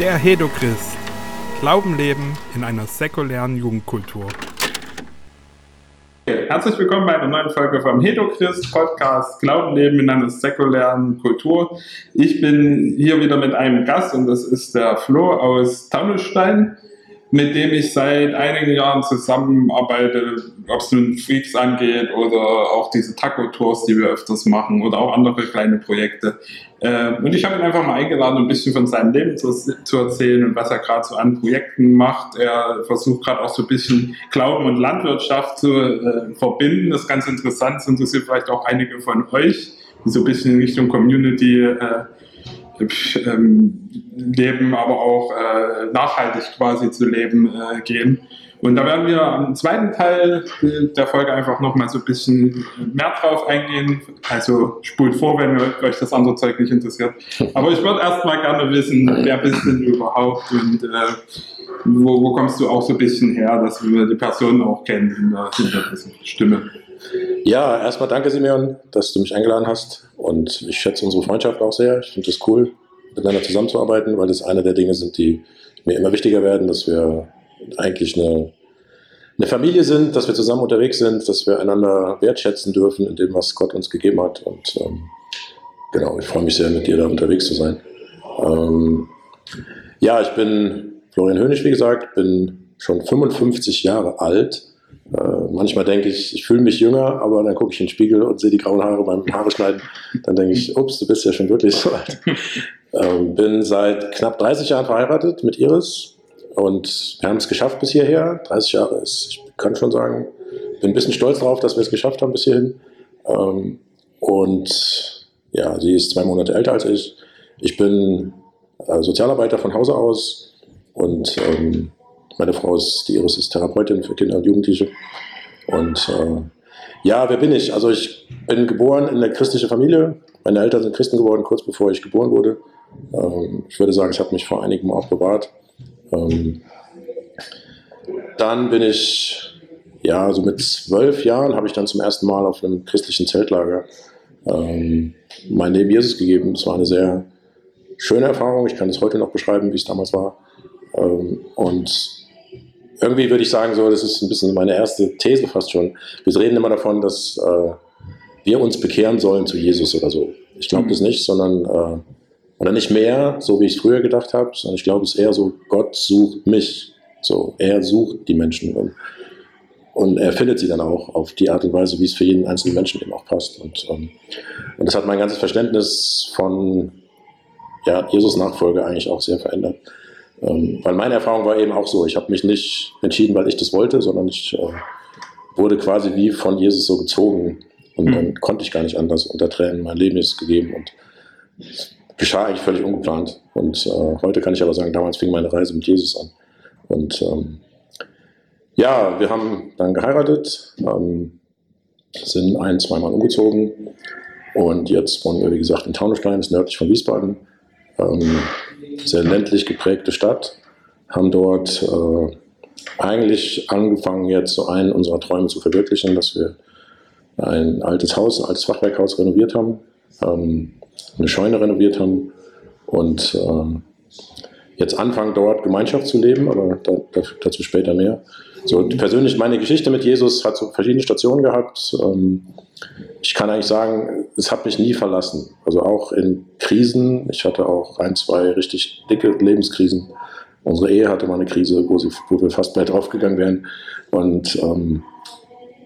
Der Hedochrist. Glauben leben in einer säkulären Jugendkultur. Herzlich willkommen bei einer neuen Folge vom Hedochrist Podcast Glauben leben in einer säkulären Kultur. Ich bin hier wieder mit einem Gast und das ist der Flo aus Taunusstein mit dem ich seit einigen Jahren zusammenarbeite, ob es nun Freaks angeht oder auch diese Taco-Tours, die wir öfters machen oder auch andere kleine Projekte. Äh, und ich habe ihn einfach mal eingeladen, ein bisschen von seinem Leben zu, zu erzählen und was er gerade so an Projekten macht. Er versucht gerade auch so ein bisschen Glauben und Landwirtschaft zu äh, verbinden. Das ist ganz interessant, das interessiert vielleicht auch einige von euch, die so ein bisschen in Richtung Community äh, ähm, leben, aber auch äh, nachhaltig quasi zu leben äh, gehen. Und da werden wir am zweiten Teil der Folge einfach nochmal so ein bisschen mehr drauf eingehen. Also spult vor, wenn euch das andere Zeug nicht interessiert. Aber ich würde erstmal gerne wissen, wer bist denn du überhaupt und äh, wo, wo, kommst du auch so ein bisschen her, dass wir die Person auch kennen hinter, hinter dieser Stimme. Ja, erstmal danke Simeon, dass du mich eingeladen hast. Und ich schätze unsere Freundschaft auch sehr. Ich finde es cool, miteinander zusammenzuarbeiten, weil das eine der Dinge sind, die mir immer wichtiger werden, dass wir eigentlich eine, eine Familie sind, dass wir zusammen unterwegs sind, dass wir einander wertschätzen dürfen in dem, was Gott uns gegeben hat. Und ähm, genau, ich freue mich sehr, mit dir da unterwegs zu sein. Ähm, ja, ich bin Florian Hönig, wie gesagt, bin schon 55 Jahre alt äh, manchmal denke ich, ich fühle mich jünger, aber dann gucke ich in den Spiegel und sehe die grauen Haare beim Haare schneiden. Dann denke ich, ups, du bist ja schon wirklich so alt. Ähm, bin seit knapp 30 Jahren verheiratet mit Iris und wir haben es geschafft bis hierher. 30 Jahre ist, ich kann schon sagen, bin ein bisschen stolz darauf, dass wir es geschafft haben bis hierhin. Ähm, und ja, sie ist zwei Monate älter als ich. Ich bin äh, Sozialarbeiter von Hause aus und ähm, meine Frau ist, die Iris ist Therapeutin für Kinder und Jugendliche. Und äh, ja, wer bin ich? Also ich bin geboren in eine christliche Familie. Meine Eltern sind Christen geworden, kurz bevor ich geboren wurde. Ähm, ich würde sagen, ich habe mich vor einigen auch bewahrt. Ähm, dann bin ich, ja, so mit zwölf Jahren habe ich dann zum ersten Mal auf einem christlichen Zeltlager ähm, mein Leben Jesus gegeben. Es war eine sehr schöne Erfahrung. Ich kann es heute noch beschreiben, wie es damals war. Ähm, und irgendwie würde ich sagen, so, das ist ein bisschen meine erste These fast schon. Wir reden immer davon, dass äh, wir uns bekehren sollen zu Jesus oder so. Ich glaube mhm. das nicht, sondern, äh, oder nicht mehr, so wie ich es früher gedacht habe, sondern ich glaube es ist eher so, Gott sucht mich. So, er sucht die Menschen und, und er findet sie dann auch auf die Art und Weise, wie es für jeden einzelnen Menschen eben auch passt. Und, ähm, und das hat mein ganzes Verständnis von ja, Jesus Nachfolge eigentlich auch sehr verändert. Ähm, weil meine Erfahrung war eben auch so, ich habe mich nicht entschieden, weil ich das wollte, sondern ich äh, wurde quasi wie von Jesus so gezogen. Und dann mhm. konnte ich gar nicht anders. Unter Tränen mein Leben ist gegeben und geschah eigentlich völlig ungeplant. Und äh, heute kann ich aber sagen, damals fing meine Reise mit Jesus an. Und ähm, ja, wir haben dann geheiratet, ähm, sind ein, zweimal umgezogen und jetzt wohnen wir, wie gesagt, in Taunusstein, ist nördlich von Wiesbaden. Ähm, sehr ländlich geprägte Stadt, haben dort äh, eigentlich angefangen, jetzt so einen unserer Träume zu verwirklichen, dass wir ein altes Haus, ein altes Fachwerkhaus renoviert haben, ähm, eine Scheune renoviert haben und äh, jetzt anfangen, dort Gemeinschaft zu leben, aber da, dazu später mehr. So persönlich meine Geschichte mit Jesus hat so verschiedene Stationen gehabt. Ähm, ich kann eigentlich sagen, es hat mich nie verlassen. Also auch in Krisen. Ich hatte auch ein, zwei richtig dicke Lebenskrisen. Unsere Ehe hatte mal eine Krise, wo, sie, wo wir fast mehr draufgegangen wären. Und, ähm,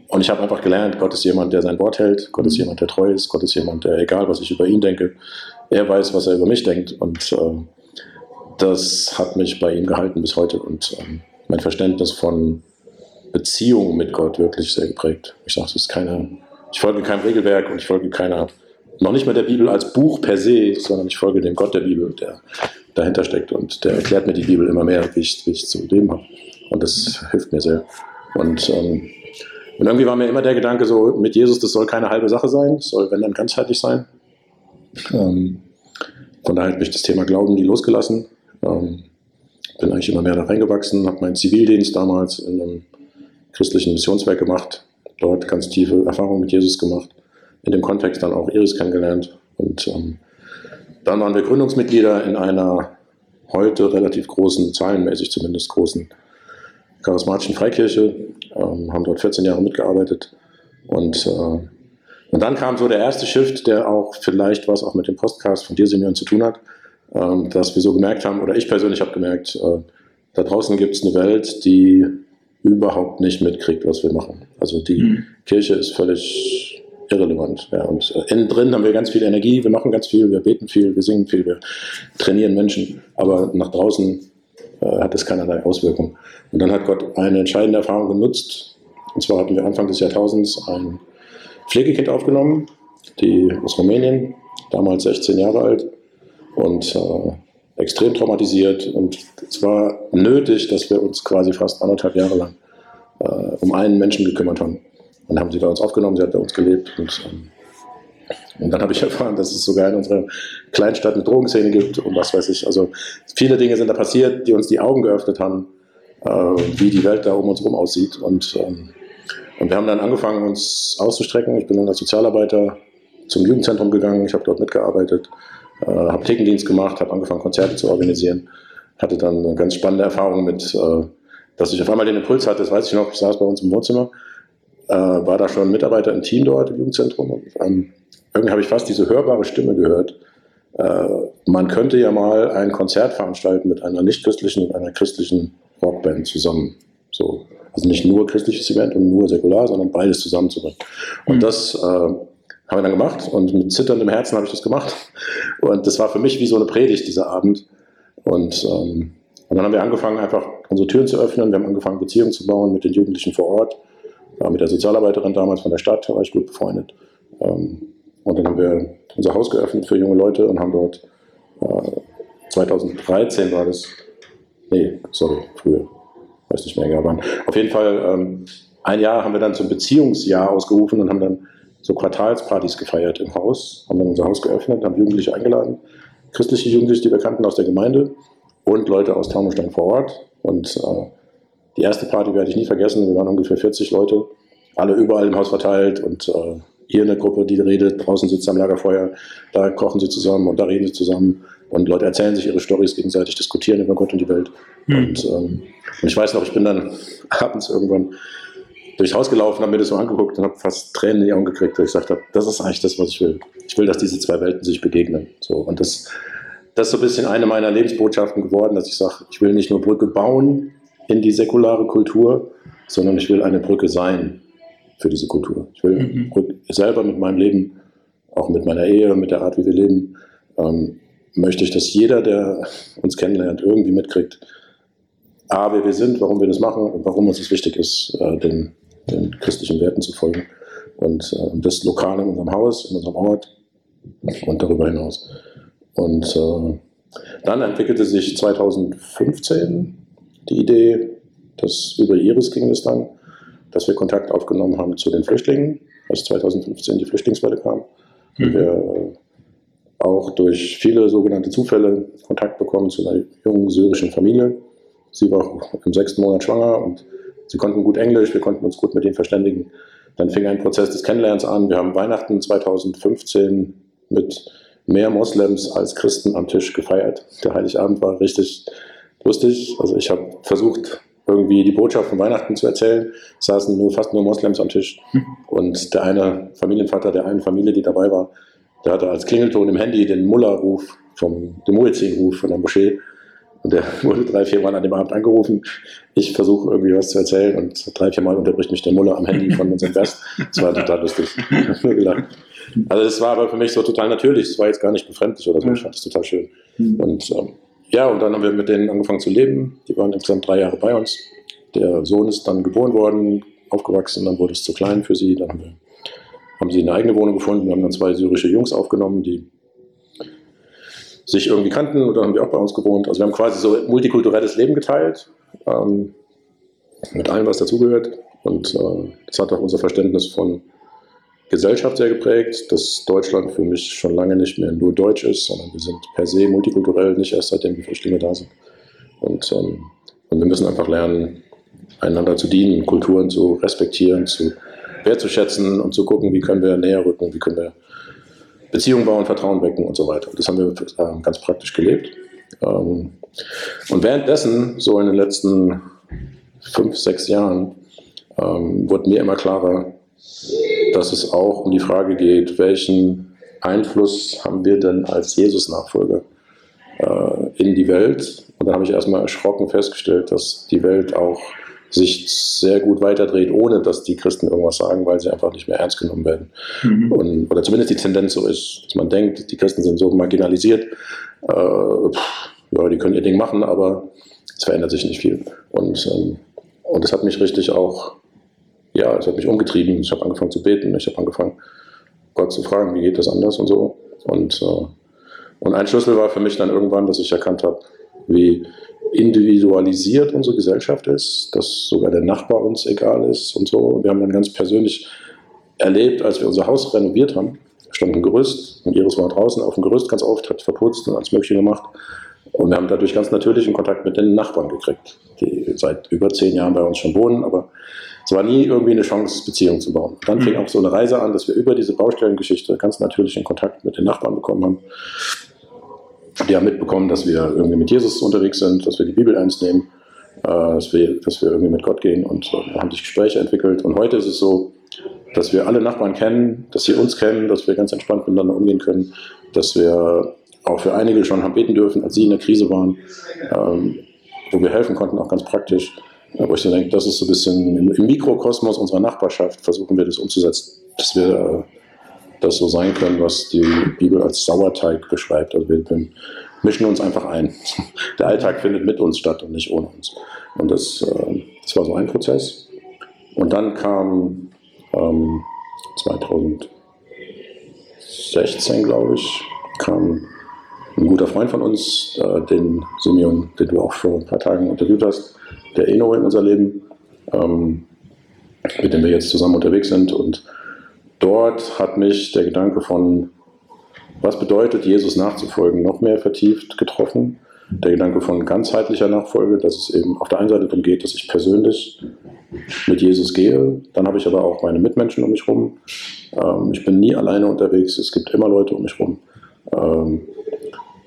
und ich habe einfach gelernt, Gott ist jemand, der sein Wort hält. Gott ist jemand, der treu ist. Gott ist jemand, der, egal was ich über ihn denke, er weiß, was er über mich denkt. Und äh, das hat mich bei ihm gehalten bis heute. Und ähm, mein Verständnis von Beziehung mit Gott wirklich sehr geprägt. Ich sage, es ist keine, ich folge keinem Regelwerk und ich folge keiner, noch nicht mal der Bibel als Buch per se, sondern ich folge dem Gott der Bibel, der dahinter steckt und der erklärt mir die Bibel immer mehr, wie ich, wie ich zu leben habe. Und das hilft mir sehr. Und, ähm, und irgendwie war mir immer der Gedanke so, mit Jesus, das soll keine halbe Sache sein, das soll, wenn dann, ganzheitlich sein. Ähm, von daher habe ich das Thema Glauben nie losgelassen. Ähm, bin eigentlich immer mehr da reingewachsen, habe meinen Zivildienst damals in einem christlichen Missionswerk gemacht, dort ganz tiefe Erfahrungen mit Jesus gemacht, in dem Kontext dann auch Iris kennengelernt und ähm, dann waren wir Gründungsmitglieder in einer heute relativ großen, zahlenmäßig zumindest großen charismatischen Freikirche, ähm, haben dort 14 Jahre mitgearbeitet und äh, und dann kam so der erste Shift, der auch vielleicht was auch mit dem Podcast von dir, Simeon, zu tun hat, dass wir so gemerkt haben, oder ich persönlich habe gemerkt, äh, da draußen gibt es eine Welt, die überhaupt nicht mitkriegt, was wir machen. Also die mhm. Kirche ist völlig irrelevant. Ja, und äh, innen drin haben wir ganz viel Energie, wir machen ganz viel, wir beten viel, wir singen viel, wir trainieren Menschen, aber nach draußen äh, hat es keinerlei Auswirkung. Und dann hat Gott eine entscheidende Erfahrung genutzt. Und zwar hatten wir Anfang des Jahrtausends ein Pflegekind aufgenommen, die aus Rumänien, damals 16 Jahre alt und äh, extrem traumatisiert. Und es war nötig, dass wir uns quasi fast anderthalb Jahre lang äh, um einen Menschen gekümmert haben. Und haben sie bei uns aufgenommen, sie hat bei uns gelebt. Und, ähm, und dann habe ich erfahren, dass es sogar in unserer Kleinstadt eine Drogenszene gibt und was weiß ich. Also viele Dinge sind da passiert, die uns die Augen geöffnet haben, äh, wie die Welt da um uns herum aussieht. Und, ähm, und wir haben dann angefangen, uns auszustrecken. Ich bin dann als Sozialarbeiter zum Jugendzentrum gegangen, ich habe dort mitgearbeitet, äh, habe Thekendienst gemacht, habe angefangen, Konzerte zu organisieren. Hatte dann eine ganz spannende Erfahrung mit, äh, dass ich auf einmal den Impuls hatte, das weiß ich noch, ich saß bei uns im Wohnzimmer, äh, war da schon Mitarbeiter im Team dort im Jugendzentrum und ähm, irgendwie habe ich fast diese hörbare Stimme gehört. Äh, man könnte ja mal ein Konzert veranstalten mit einer nicht-christlichen und einer christlichen Rockband zusammen. So. Also nicht nur christliches Event und nur säkular, sondern beides zusammenzubringen. Und mhm. das äh, haben wir dann gemacht und mit zitterndem Herzen habe ich das gemacht. Und das war für mich wie so eine Predigt dieser Abend. Und, ähm, und dann haben wir angefangen, einfach unsere Türen zu öffnen. Wir haben angefangen, Beziehungen zu bauen mit den Jugendlichen vor Ort. Ja, mit der Sozialarbeiterin damals von der Stadt war ich gut befreundet. Ähm, und dann haben wir unser Haus geöffnet für junge Leute und haben dort äh, 2013 war das, nee, sorry, früher, weiß nicht mehr, aber auf jeden Fall ähm, ein Jahr haben wir dann zum Beziehungsjahr ausgerufen und haben dann so Quartalspartys gefeiert im Haus, haben dann unser Haus geöffnet, haben Jugendliche eingeladen, christliche Jugendliche, die wir kannten aus der Gemeinde und Leute aus Taunusstein vor Ort. Und äh, die erste Party werde ich nie vergessen. Wir waren ungefähr 40 Leute, alle überall im Haus verteilt und äh, hier eine Gruppe, die redet, draußen sitzt am Lagerfeuer, da kochen sie zusammen und da reden sie zusammen und Leute erzählen sich ihre Storys gegenseitig, diskutieren über Gott und die Welt. Mhm. Und, ähm, und ich weiß noch, ich bin dann abends irgendwann durchs Haus gelaufen, habe mir das so angeguckt und habe fast Tränen in die Augen gekriegt, weil ich gesagt habe, das ist eigentlich das, was ich will. Ich will, dass diese zwei Welten sich begegnen. So, und das, das ist so ein bisschen eine meiner Lebensbotschaften geworden, dass ich sage, ich will nicht nur Brücke bauen in die säkulare Kultur, sondern ich will eine Brücke sein für diese Kultur. Ich will mhm. selber mit meinem Leben, auch mit meiner Ehe, mit der Art, wie wir leben, ähm, möchte ich, dass jeder, der uns kennenlernt, irgendwie mitkriegt, A, wer wir sind, warum wir das machen und warum uns es wichtig ist, äh, den den christlichen Werten zu folgen. Und äh, das lokal in unserem Haus, in unserem Ort und darüber hinaus. Und äh, dann entwickelte sich 2015 die Idee, dass über Iris ging es dann, dass wir Kontakt aufgenommen haben zu den Flüchtlingen, als 2015 die Flüchtlingswelle kam. Mhm. Wir äh, auch durch viele sogenannte Zufälle Kontakt bekommen zu einer jungen syrischen Familie. Sie war im sechsten Monat schwanger und Sie konnten gut Englisch, wir konnten uns gut mit ihnen verständigen. Dann fing ein Prozess des Kennenlernens an. Wir haben Weihnachten 2015 mit mehr Moslems als Christen am Tisch gefeiert. Der Heiligabend war richtig lustig. Also ich habe versucht, irgendwie die Botschaft von Weihnachten zu erzählen. Es saßen nur fast nur Moslems am Tisch. Und der eine Familienvater der einen Familie, die dabei war, der hatte als Klingelton im Handy den Mullah-Ruf, vom, den Muezzin-Ruf von der Moschee. Und der wurde drei, vier Mal an dem Abend angerufen. Ich versuche irgendwie was zu erzählen und drei, vier Mal unterbricht mich der Muller am Handy von unserem Gast. Das war total lustig. Also das war aber für mich so total natürlich. Es war jetzt gar nicht befremdlich oder so. Ich fand das total schön. Und ähm, ja, und dann haben wir mit denen angefangen zu leben. Die waren insgesamt drei Jahre bei uns. Der Sohn ist dann geboren worden, aufgewachsen, dann wurde es zu klein für sie. Dann haben, wir, haben sie eine eigene Wohnung gefunden. Wir haben dann zwei syrische Jungs aufgenommen, die sich irgendwie kannten oder haben die auch bei uns gewohnt. Also wir haben quasi so multikulturelles Leben geteilt, ähm, mit allem, was dazugehört. Und äh, das hat auch unser Verständnis von Gesellschaft sehr geprägt, dass Deutschland für mich schon lange nicht mehr nur deutsch ist, sondern wir sind per se multikulturell, nicht erst seitdem die Flüchtlinge da sind. Und, ähm, und wir müssen einfach lernen, einander zu dienen, Kulturen zu respektieren, zu wertzuschätzen und zu gucken, wie können wir näher rücken, wie können wir Beziehungen bauen, Vertrauen wecken und so weiter. Das haben wir äh, ganz praktisch gelebt. Ähm, und währenddessen, so in den letzten fünf, sechs Jahren, ähm, wurde mir immer klarer, dass es auch um die Frage geht, welchen Einfluss haben wir denn als Jesus-Nachfolger äh, in die Welt? Und da habe ich erstmal erschrocken festgestellt, dass die Welt auch sich sehr gut weiterdreht, ohne dass die Christen irgendwas sagen, weil sie einfach nicht mehr ernst genommen werden. Mhm. Und, oder zumindest die Tendenz so ist, dass man denkt, die Christen sind so marginalisiert, äh, pff, ja, die können ihr Ding machen, aber es verändert sich nicht viel. Und, ähm, und das hat mich richtig auch, ja, es hat mich umgetrieben. Ich habe angefangen zu beten, ich habe angefangen, Gott zu fragen, wie geht das anders und so. Und, äh, und ein Schlüssel war für mich dann irgendwann, dass ich erkannt habe, wie individualisiert unsere Gesellschaft ist, dass sogar der Nachbar uns egal ist und so. Und wir haben dann ganz persönlich erlebt, als wir unser Haus renoviert haben, stand ein Gerüst und Iris war draußen auf dem Gerüst ganz oft, hat verputzt und alles Mögliche gemacht. Und wir haben dadurch ganz natürlichen Kontakt mit den Nachbarn gekriegt, die seit über zehn Jahren bei uns schon wohnen, aber es war nie irgendwie eine Chance, Beziehungen zu bauen. Dann fing mhm. auch so eine Reise an, dass wir über diese Baustellengeschichte ganz natürlichen Kontakt mit den Nachbarn bekommen haben die haben mitbekommen, dass wir irgendwie mit Jesus unterwegs sind, dass wir die Bibel ernst nehmen, äh, dass, wir, dass wir irgendwie mit Gott gehen und äh, haben sich Gespräche entwickelt. Und heute ist es so, dass wir alle Nachbarn kennen, dass sie uns kennen, dass wir ganz entspannt miteinander umgehen können, dass wir auch für einige schon haben beten dürfen, als sie in der Krise waren, ähm, wo wir helfen konnten, auch ganz praktisch. Wo ich so denke, das ist so ein bisschen im, Mikrokosmos unserer Nachbarschaft, versuchen wir das umzusetzen, dass wir äh, das so sein können, was die Bibel als Sauerteig beschreibt. Also wir, wir mischen uns einfach ein. Der Alltag findet mit uns statt und nicht ohne uns. Und das, äh, das war so ein Prozess. Und dann kam ähm, 2016, glaube ich, kam ein guter Freund von uns, äh, den Simeon, den du auch vor ein paar Tagen interviewt hast, der Eno in unser Leben, ähm, mit dem wir jetzt zusammen unterwegs sind. Und dort hat mich der Gedanke von, was bedeutet Jesus nachzufolgen, noch mehr vertieft getroffen. Der Gedanke von ganzheitlicher Nachfolge, dass es eben auf der einen Seite darum geht, dass ich persönlich mit Jesus gehe. Dann habe ich aber auch meine Mitmenschen um mich herum. Ähm, ich bin nie alleine unterwegs. Es gibt immer Leute um mich herum. Ähm,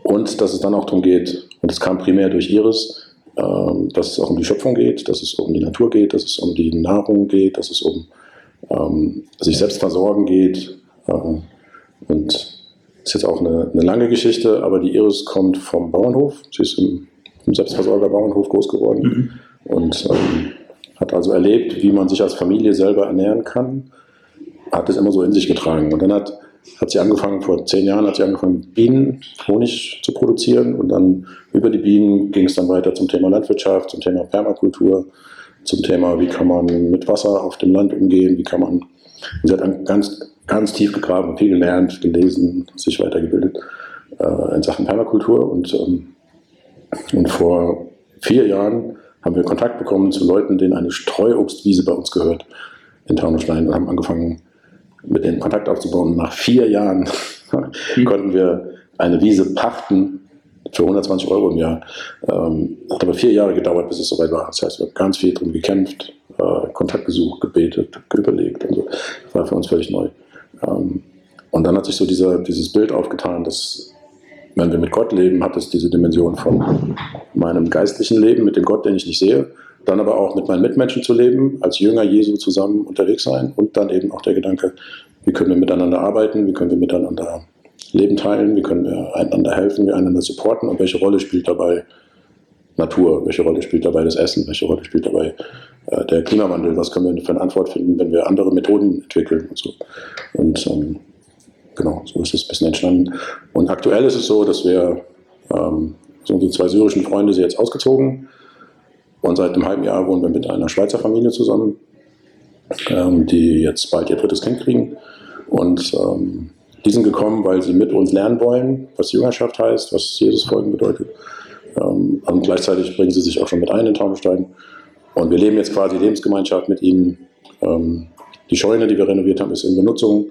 und dass es dann auch darum geht, und es kam primär durch Iris, ähm, dass es auch um die Schöpfung geht, dass es um die Natur geht, dass es um die Nahrung geht, dass es um ähm, sich selbst versorgen geht. Ähm, und ist jetzt auch eine, eine, lange Geschichte, aber die Iris kommt vom Bauernhof. Sie ist im, im Selbstversorger-Bauernhof groß geworden mhm. und ähm, hat also erlebt, wie man sich als Familie selber ernähren kann. Hat es immer so in sich getragen. Und dann hat, hat sie angefangen, vor zehn Jahren hat sie angefangen, Bienen, Honig zu produzieren. Und dann über die Bienen ging es dann weiter zum Thema Landwirtschaft, zum Thema Permakultur zum Thema, wie kann man mit Wasser auf dem Land umgehen, wie kann man, sie hat ganz, ganz tief gegraben, viel gelernt, gelesen, sich weitergebildet äh, in Sachen Permakultur und, ähm, und vor vier Jahren haben wir Kontakt bekommen zu Leuten, denen eine Streuobstwiese bei uns gehört in Taunusstein und haben angefangen, mit denen Kontakt aufzubauen. Nach vier Jahren konnten wir eine Wiese pachten für 120 Euro im Jahr. Ähm, hat aber vier Jahre gedauert, bis es soweit war. Das heißt, wir haben ganz viel drum gekämpft, äh, Kontakt gesucht, gebetet, überlegt und so. Das war für uns völlig neu. Ähm, und dann hat sich so dieser, dieses Bild aufgetan, dass wenn wir mit Gott leben, hat es diese Dimension von meinem geistlichen Leben mit dem Gott, den ich nicht sehe, dann aber auch mit meinen Mitmenschen zu leben, als Jünger Jesu zusammen unterwegs sein und dann eben auch der Gedanke, wie können wir miteinander arbeiten, wie können wir miteinander Leben teilen, wie können wir einander helfen, wie einander supporten und welche Rolle spielt dabei Natur, welche Rolle spielt dabei das Essen, welche Rolle spielt dabei äh, der Klimawandel, was können wir für eine Antwort finden, wenn wir andere Methoden entwickeln und so. Und ähm, genau, so ist es ein bisschen entstanden. Und aktuell ist es so, dass wir, ähm, so unsere zwei syrischen Freunde sind jetzt ausgezogen und seit einem halben Jahr wohnen wir mit einer Schweizer Familie zusammen, ähm, die jetzt bald ihr drittes Kind kriegen. Und ähm, die sind gekommen, weil sie mit uns lernen wollen, was Jüngerschaft heißt, was Jesus folgen bedeutet. Ähm, und gleichzeitig bringen sie sich auch schon mit ein in Taunstein. Und wir leben jetzt quasi Lebensgemeinschaft mit ihnen. Ähm, die Scheune, die wir renoviert haben, ist in Benutzung.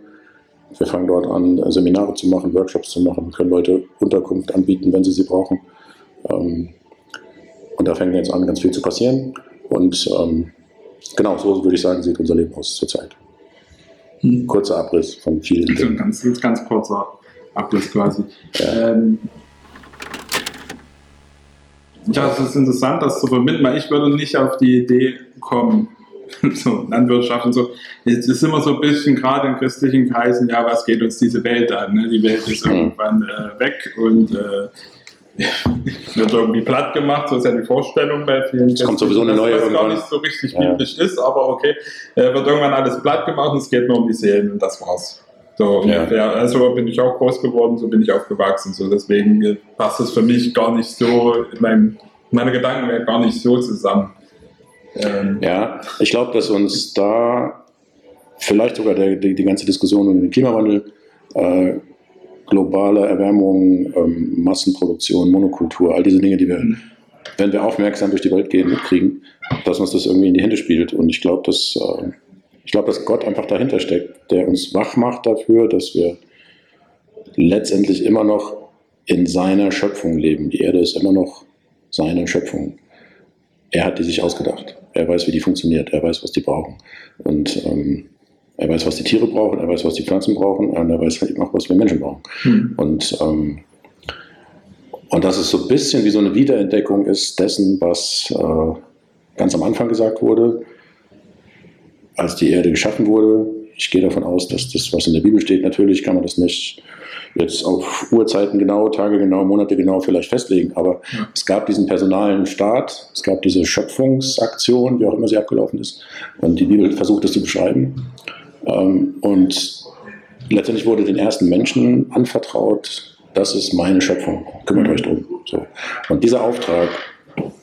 Wir fangen dort an, Seminare zu machen, Workshops zu machen, wir können Leute Unterkunft anbieten, wenn sie sie brauchen. Ähm, und da fängt jetzt an, ganz viel zu passieren. Und genau, so würde ich sagen, sieht unser Leben aus zurzeit. Hm. Kurzer Abriss von vielen also Dingen. Ganz, ganz kurzer Abriss quasi. Ja. Ähm, Das ist interessant, das zu verbinden, weil ich würde nicht auf die Idee kommen, so Landwirtschaft und so. Es ist immer so ein bisschen, gerade in christlichen Kreisen, ja, was geht uns diese Welt an? Ne? Die Welt ist irgendwann äh, weg und äh, wird irgendwie platt gemacht, so ist ja die Vorstellung bei vielen. Es kommt sowieso eine neue was gar nicht so richtig biblisch ist, aber okay, äh, wird irgendwann alles platt gemacht und es geht nur um die Seelen und das war's. So Ja. ungefähr. Also bin ich auch groß geworden, so bin ich aufgewachsen. So deswegen äh, passt es für mich gar nicht so, in meinem, meine Gedanken gar nicht so zusammen. Ähm, Ja, ich glaube, dass uns da vielleicht sogar der, die, die ganze Diskussion um den Klimawandel, äh, globale Erwärmung, ähm, Massenproduktion, Monokultur, all diese Dinge, die wir, Mhm. wenn wir aufmerksam durch die Welt gehen, mitkriegen, dass uns das irgendwie in die Hände spielt. Und ich glaube, dass, äh, ich glaube, dass Gott einfach dahinter steckt, der uns wach macht dafür, dass wir letztendlich immer noch in seiner Schöpfung leben. Die Erde ist immer noch seine Schöpfung. Er hat die sich ausgedacht. Er weiß, wie die funktioniert. Er weiß, was die brauchen. Und ähm, er weiß, was die Tiere brauchen. Er weiß, was die Pflanzen brauchen. Und er weiß halt eben auch, was wir Menschen brauchen. hm. Und, ähm, und dass es so ein bisschen wie so eine Wiederentdeckung ist dessen, was äh, ganz am Anfang gesagt wurde, als die Erde geschaffen wurde. Ich gehe davon aus, dass das, was in der Bibel steht, natürlich kann man das nicht jetzt auf Uhrzeiten genau, Tage genau, Monate genau vielleicht festlegen, aber Ja. es gab diesen personalen Staat, es gab diese Schöpfungsaktion, wie auch immer sie abgelaufen ist, und die Bibel versucht es zu beschreiben. Ähm, und letztendlich wurde den ersten Menschen anvertraut, das ist meine Schöpfung, kümmert euch drum. So. Und dieser Auftrag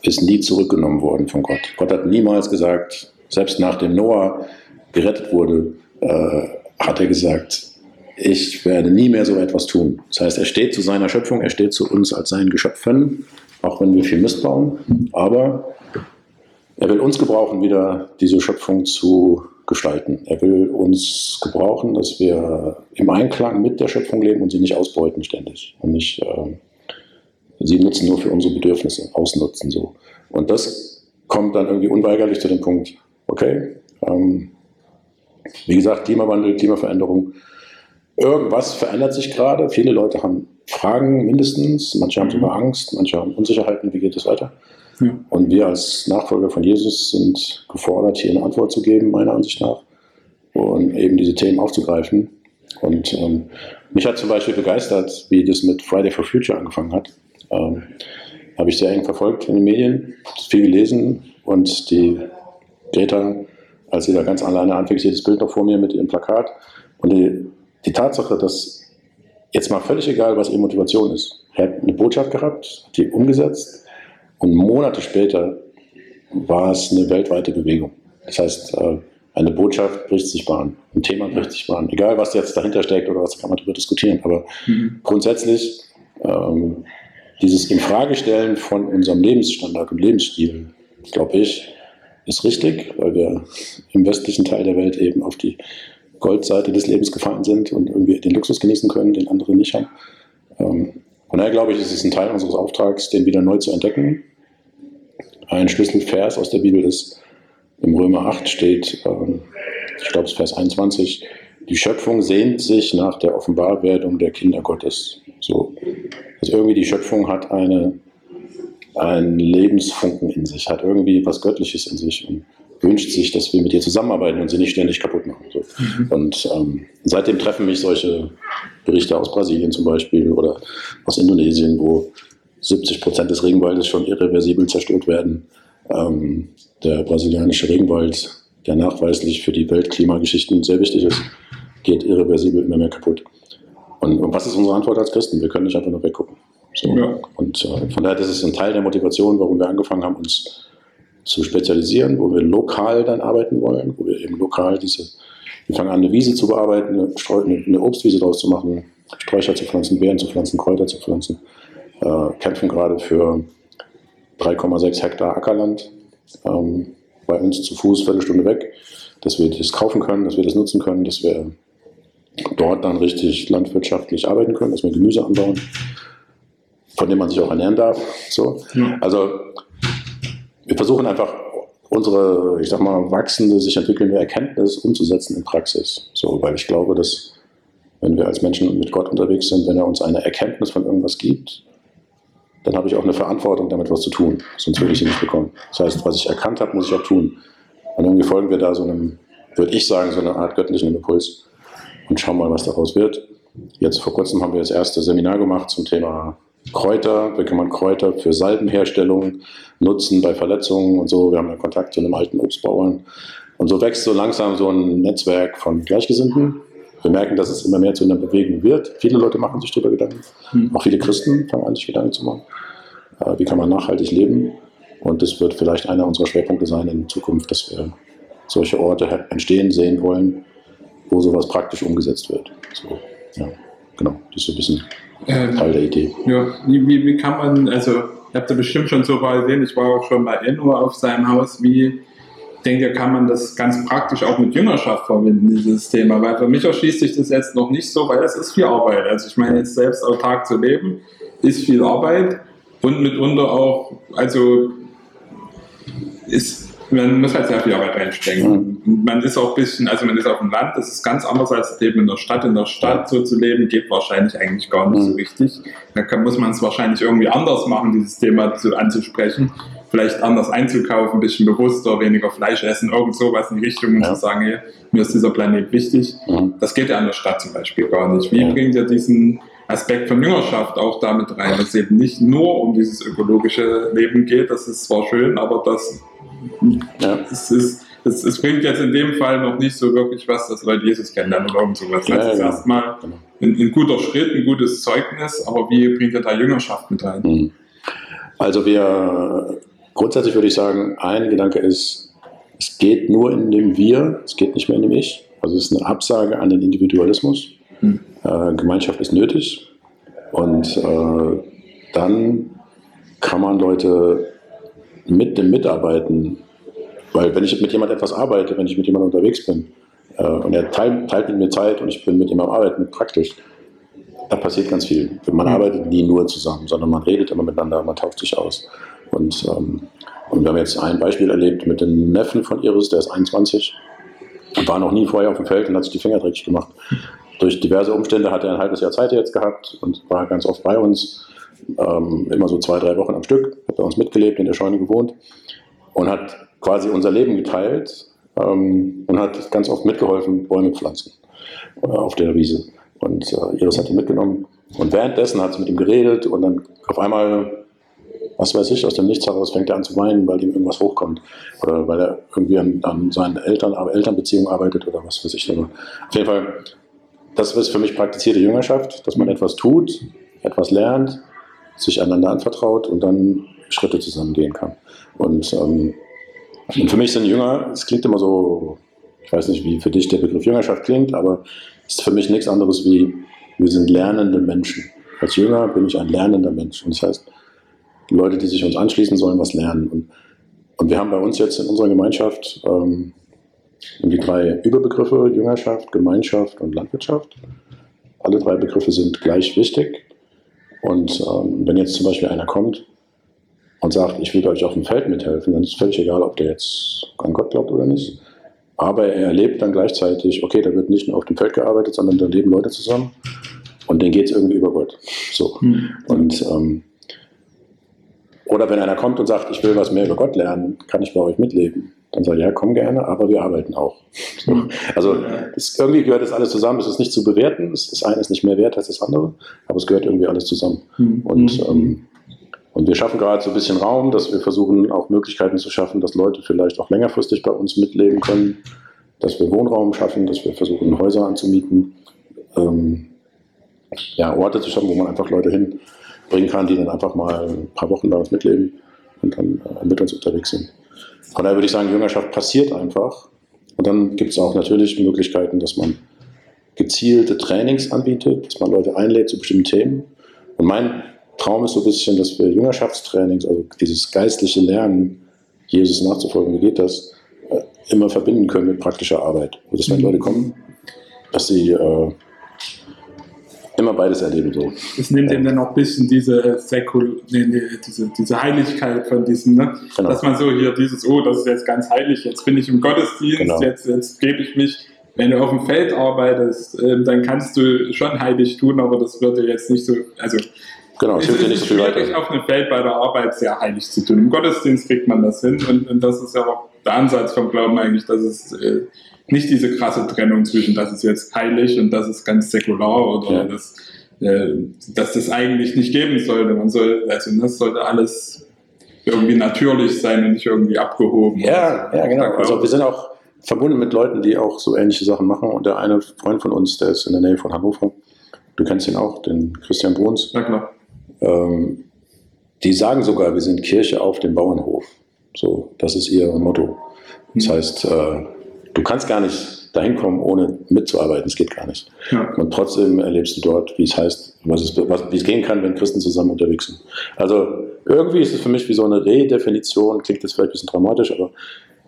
ist nie zurückgenommen worden von Gott. Gott hat niemals gesagt, selbst nachdem Noah gerettet wurde, äh, hat er gesagt, ich werde nie mehr so etwas tun. Das heißt, er steht zu seiner Schöpfung, er steht zu uns als seinen Geschöpfen, auch wenn wir viel Mist bauen, aber er will uns gebrauchen, wieder diese Schöpfung zu gestalten. Er will uns gebrauchen, dass wir im Einklang mit der Schöpfung leben und sie nicht ausbeuten ständig und nicht äh, sie nutzen nur für unsere Bedürfnisse, ausnutzen so. Und das kommt dann irgendwie unweigerlich zu dem Punkt, okay, ähm, wie gesagt, Klimawandel, Klimaveränderung, irgendwas verändert sich gerade. Viele Leute haben Fragen mindestens, manche haben sogar Angst, manche haben Unsicherheiten, wie geht es weiter. Ja. Und wir als Nachfolger von Jesus sind gefordert, hier eine Antwort zu geben, meiner Ansicht nach, und eben diese Themen aufzugreifen. Und ähm, mich hat zum Beispiel begeistert, wie das mit Friday for Future angefangen hat. Ähm, Habe ich sehr eng verfolgt in den Medien, viel gelesen und die Greta, als sie da ganz alleine anfängt, jedes Bild noch vor mir mit ihrem Plakat. Und die, die Tatsache, dass jetzt mal völlig egal, was ihre Motivation ist, er hat eine Botschaft gehabt, hat die umgesetzt und Monate später war es eine weltweite Bewegung. Das heißt, äh, eine Botschaft bricht sich Bahn, ein Thema bricht sich Bahn. Egal, was jetzt dahinter steckt oder was kann man darüber diskutieren, aber Mhm. grundsätzlich ähm, dieses Infragestellen von unserem Lebensstandard und Lebensstil, glaube ich, ist richtig, weil wir im westlichen Teil der Welt eben auf die Goldseite des Lebens gefallen sind und irgendwie den Luxus genießen können, den andere nicht haben. Ähm, von daher glaube ich, ist es ein Teil unseres Auftrags, den wieder neu zu entdecken. Ein Schlüsselvers aus der Bibel ist, im Römer 8 steht, ähm, ich glaube es Vers 21, die Schöpfung sehnt sich nach der Offenbarwerdung der Kinder Gottes. So. Also irgendwie die Schöpfung hat eine, einen Lebensfunken in sich, hat irgendwie was Göttliches in sich und wünscht sich, dass wir mit ihr zusammenarbeiten und sie nicht ständig kaputt machen. So. Und ähm, seitdem treffen mich solche Berichte aus Brasilien zum Beispiel oder aus Indonesien, wo 70 Prozent des Regenwaldes schon irreversibel zerstört werden. Ähm, der brasilianische Regenwald, der nachweislich für die Weltklimageschichten sehr wichtig ist, geht irreversibel immer mehr kaputt. Und, und was ist unsere Antwort als Christen? Wir können nicht einfach nur weggucken. So. Ja. Und äh, von daher, das ist ein Teil der Motivation, warum wir angefangen haben, uns zu spezialisieren, wo wir lokal dann arbeiten wollen, wo wir eben lokal diese, wir fangen an, eine Wiese zu bearbeiten, eine, Streu, eine, eine Obstwiese draus zu machen, Sträucher zu pflanzen, Beeren zu pflanzen, Kräuter zu pflanzen, äh, kämpfen gerade für 3,6 Hektar Ackerland ähm, bei uns zu Fuß, Viertelstunde weg, dass wir das kaufen können, dass wir das nutzen können, dass wir dort dann richtig landwirtschaftlich arbeiten können, dass wir Gemüse anbauen, von dem man sich auch ernähren darf. So. Ja. Also wir versuchen einfach unsere, ich sag mal, wachsende, sich entwickelnde Erkenntnis umzusetzen in Praxis. So, weil ich glaube, dass wenn wir als Menschen mit Gott unterwegs sind, wenn er uns eine Erkenntnis von irgendwas gibt, dann habe ich auch eine Verantwortung, damit was zu tun. Sonst würde ich sie nicht bekommen. Das heißt, was ich erkannt habe, muss ich auch tun. Und irgendwie folgen wir da so einem, würde ich sagen, so einer Art göttlichen Impuls und schauen mal, was daraus wird. Jetzt vor kurzem haben wir das erste Seminar gemacht zum Thema Kräuter. Wie kann man Kräuter für Salbenherstellung nutzen bei Verletzungen und so? Wir haben ja Kontakt zu einem alten Obstbauern. Und so wächst so langsam so ein Netzwerk von Gleichgesinnten. Wir merken, dass es immer mehr zu einer Bewegung wird. Viele Leute machen sich darüber Gedanken. Mhm. Auch viele Christen fangen an, sich Gedanken zu machen. Äh, wie kann man nachhaltig leben? Und das wird vielleicht einer unserer Schwerpunkte sein in Zukunft, dass wir solche Orte entstehen sehen wollen, wo sowas praktisch umgesetzt wird. So, ja, genau, das ist so ein bisschen ähm, der Idee. Ja, wie, wie, wie kann man, also, ihr habt ja bestimmt schon so weit gesehen, ich war auch schon bei Enno auf seinem Haus, wie denke, kann man das ganz praktisch auch mit Jüngerschaft verbinden, dieses Thema. Weil für mich erschließt sich das jetzt noch nicht so, weil es ist viel Arbeit. Also ich meine, jetzt selbst autark zu leben, ist viel Arbeit und mitunter auch, also ist man muss halt sehr viel Arbeit reinstecken. Mhm. Man ist auch ein bisschen, also man ist auf dem Land, das ist ganz anders als das Leben in der Stadt. In der Stadt so zu leben, geht wahrscheinlich eigentlich gar nicht mhm. so richtig. Da kann, muss man es wahrscheinlich irgendwie anders machen, dieses Thema zu, anzusprechen. Vielleicht anders einzukaufen, ein bisschen bewusster, weniger Fleisch essen, irgend sowas in die Richtung und ja. zu sagen, hey, mir ist dieser Planet wichtig. Mhm. Das geht ja in der Stadt zum Beispiel gar nicht. Wie ja. bringt ihr diesen Aspekt von Jüngerschaft auch damit rein, dass es eben nicht nur um dieses ökologische Leben geht, das ist zwar schön, aber das ja. Es, ist, es, es, bringt jetzt in dem Fall noch nicht so wirklich was, dass Leute Jesus kennenlernen oder irgend sowas. Das ja, ist ja. erstmal genau. ein, ein, guter Schritt, ein gutes Zeugnis, aber wie bringt ihr da Jüngerschaft mit rein? Mhm. Also wir, grundsätzlich würde ich sagen, ein Gedanke ist, es geht nur in dem Wir, es geht nicht mehr in dem Ich. Also es ist eine Absage an den Individualismus. Mhm. Äh, Gemeinschaft ist nötig. Und äh, dann kann man Leute mit dem Mitarbeiten, weil wenn ich mit jemand etwas arbeite, wenn ich mit jemandem unterwegs bin äh, und er teilt, teilt, mit mir Zeit und ich bin mit ihm am Arbeiten praktisch, da passiert ganz viel. Man arbeitet nie nur zusammen, sondern man redet immer miteinander, man tauscht sich aus. Und, ähm, und wir haben jetzt ein Beispiel erlebt mit dem Neffen von Iris, der ist 21, war noch nie vorher auf dem Feld und hat sich die Finger dreckig gemacht. Durch diverse Umstände hat er ein halbes Jahr Zeit jetzt gehabt und war ganz oft bei uns ähm, immer so zwei, drei Wochen am Stück, hat bei uns mitgelebt, in der Scheune gewohnt und hat quasi unser Leben geteilt ähm, und hat ganz oft mitgeholfen, Bäume pflanzen äh, auf der Wiese. Und äh, Iris hat ihn mitgenommen. Und währenddessen hat sie mit ihm geredet und dann auf einmal, was weiß ich, aus dem Nichts heraus fängt er an zu weinen, weil ihm irgendwas hochkommt. Oder weil er irgendwie an, an seinen Eltern, Elternbeziehungen arbeitet oder was weiß ich. Auf jeden Fall, das ist für mich praktizierte Jüngerschaft, dass man etwas tut, etwas lernt sich einander anvertraut und dann Schritte zusammen gehen kann. Und, ähm, und für mich sind Jünger, es klingt immer so, ich weiß nicht, wie für dich der Begriff Jüngerschaft klingt, aber es ist für mich nichts anderes wie, wir sind lernende Menschen. Als Jünger bin ich ein lernender Mensch. Und das heißt, Leute, die sich uns anschließen, sollen was lernen. Und, und wir haben bei uns jetzt in unserer Gemeinschaft ähm, die drei Überbegriffe, Jüngerschaft, Gemeinschaft und Landwirtschaft. Alle drei Begriffe sind gleich wichtig. Und ähm, wenn jetzt zum Beispiel einer kommt und sagt, ich will euch auf dem Feld mithelfen, dann ist es völlig egal, ob der jetzt an Gott glaubt oder nicht. Aber er erlebt dann gleichzeitig, okay, da wird nicht nur auf dem Feld gearbeitet, sondern da leben Leute zusammen und denen geht es irgendwie über Gott. So. Mhm. Und ähm, oder wenn einer kommt und sagt, ich will was mehr über Gott lernen, kann ich bei euch mitleben. Dann sage ich, ja, komm gerne, aber wir arbeiten auch. So. Also es, irgendwie gehört das alles zusammen. Es ist nicht zu bewerten. Das eine ist nicht mehr wert als das andere, aber es gehört irgendwie alles zusammen. Mhm. Und, ähm, und wir schaffen gerade so ein bisschen Raum, dass wir versuchen, auch Möglichkeiten zu schaffen, dass Leute vielleicht auch längerfristig bei uns mitleben können, dass wir Wohnraum schaffen, dass wir versuchen, Häuser anzumieten, ähm, ja, Orte zu schaffen, wo man einfach Leute hinbringen kann, die dann einfach mal ein paar Wochen bei uns mitleben und dann äh, mit uns unterwegs sind. Von daher würde ich sagen, Jüngerschaft passiert einfach. Und dann gibt es auch natürlich Möglichkeiten, dass man gezielte Trainings anbietet, dass man Leute einlädt zu bestimmten Themen. Und mein Traum ist so ein bisschen, dass wir Jüngerschaftstrainings, also dieses geistliche Lernen, Jesus nachzufolgen, wie geht das, äh, immer verbinden können mit praktischer Arbeit. Also dass wenn Leute kommen, dass sie äh, immer beides erleben. So. Es nimmt ja. eben dann auch ein bisschen diese, Säkul nee, nee, diese, diese Heiligkeit von diesem, ne? Genau. dass man so hier dieses, oh, das ist jetzt ganz heilig, jetzt bin ich im Gottesdienst, genau. jetzt, jetzt gebe ich mich. Wenn du auf dem Feld arbeitest, äh, dann kannst du schon heilig tun, aber das würde jetzt nicht so, also Genau, es hilft ist nicht so viel weiter. auf einem Feld bei der Arbeit sehr heilig zu tun. Im Gottesdienst kriegt man das hin und, und das ist ja auch der Ansatz vom Glauben eigentlich, dass es äh, nicht diese krasse Trennung zwischen, das ist jetzt heilig und das ist ganz säkular oder Ja. das, äh, dass das eigentlich nicht geben sollte. Man soll, also das sollte alles irgendwie natürlich sein und nicht irgendwie abgehoben. Ja, ja, genau. Also wir sind auch verbunden mit Leuten, die auch so ähnliche Sachen machen. Und der eine Freund von uns, der ist in der Nähe von Hannover. Du kennst ihn auch, den Christian Bruns. ja, klar. Ähm, die sagen sogar, wir sind Kirche auf dem Bauernhof. So, das ist ihr Motto. Das Mhm. heißt, äh, du kannst gar nicht dahin kommen, ohne mitzuarbeiten. Es geht gar nicht. Ja. Und trotzdem erlebst du dort, wie es heißt, was es, was, wie es gehen kann, wenn Christen zusammen unterwegs sind. Also irgendwie ist es für mich wie so eine Redefinition, klingt jetzt vielleicht ein bisschen dramatisch, aber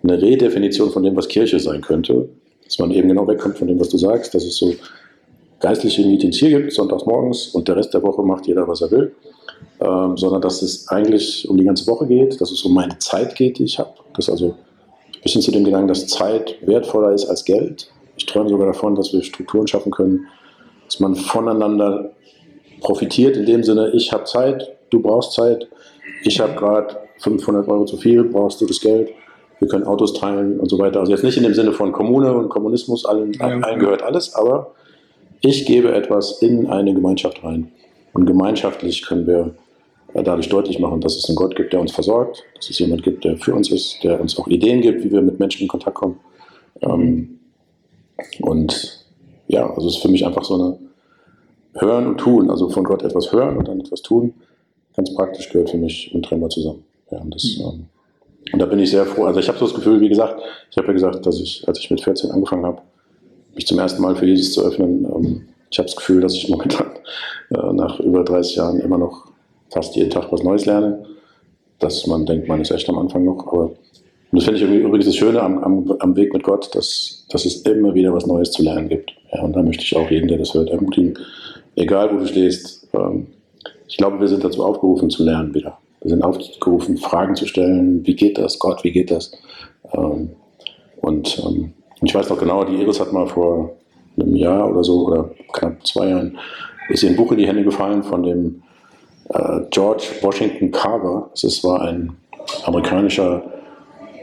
eine Redefinition von dem, was Kirche sein könnte. Dass man eben genau wegkommt von dem, was du sagst, dass es so geistliche Meetings hier gibt, sonntags morgens und der Rest der Woche macht jeder, was er will. Ähm, sondern dass es eigentlich um die ganze Woche geht, dass es um meine Zeit geht, die ich habe. Dass also ein bisschen zu dem Gedanken, dass Zeit wertvoller ist als Geld. Ich träume sogar davon, dass wir Strukturen schaffen können, dass man voneinander profitiert in dem Sinne, ich habe Zeit, du brauchst Zeit, ich habe gerade 500 Euro zu viel, brauchst du das Geld, wir können Autos teilen und so weiter. Also jetzt nicht in dem Sinne von Kommune und Kommunismus, allen, allen gehört alles, aber ich gebe etwas in eine Gemeinschaft rein. Und gemeinschaftlich können wir äh, dadurch deutlich machen, dass es einen Gott gibt, der uns versorgt, dass es jemand gibt, der für uns ist, der uns auch Ideen gibt, wie wir mit Menschen in Kontakt kommen. Ähm, und ja, also es ist für mich einfach so eine Hören und Tun, also von Gott etwas hören und dann etwas tun, ganz praktisch gehört für mich untrennbar zusammen. Ja, und, das, ähm, und da bin ich sehr froh. Also ich habe so das Gefühl, wie gesagt, ich habe ja gesagt, dass ich, als ich mit 14 angefangen habe, mich zum ersten Mal für Jesus zu öffnen, ähm, ich habe das Gefühl, dass ich momentan äh, nach über 30 Jahren immer noch fast jeden Tag was Neues lerne. Dass man denkt, man ist echt am Anfang noch, aber das finde ich übrigens das Schöne am, am, am Weg mit Gott, dass, dass es immer wieder was Neues zu lernen gibt. Ja, und da möchte ich auch jeden, der das hört, ermutigen, egal wo du stehst. Ähm, ich glaube, wir sind dazu aufgerufen zu lernen wieder. Wir sind aufgerufen, Fragen zu stellen. Wie geht das? Gott, wie geht das? Ähm, und ähm, ich weiß noch genau, die Iris hat mal vor einem Jahr oder so oder knapp zwei Jahren ist ihr ein Buch in die Hände gefallen von dem äh, George Washington Carver. Das war ein amerikanischer,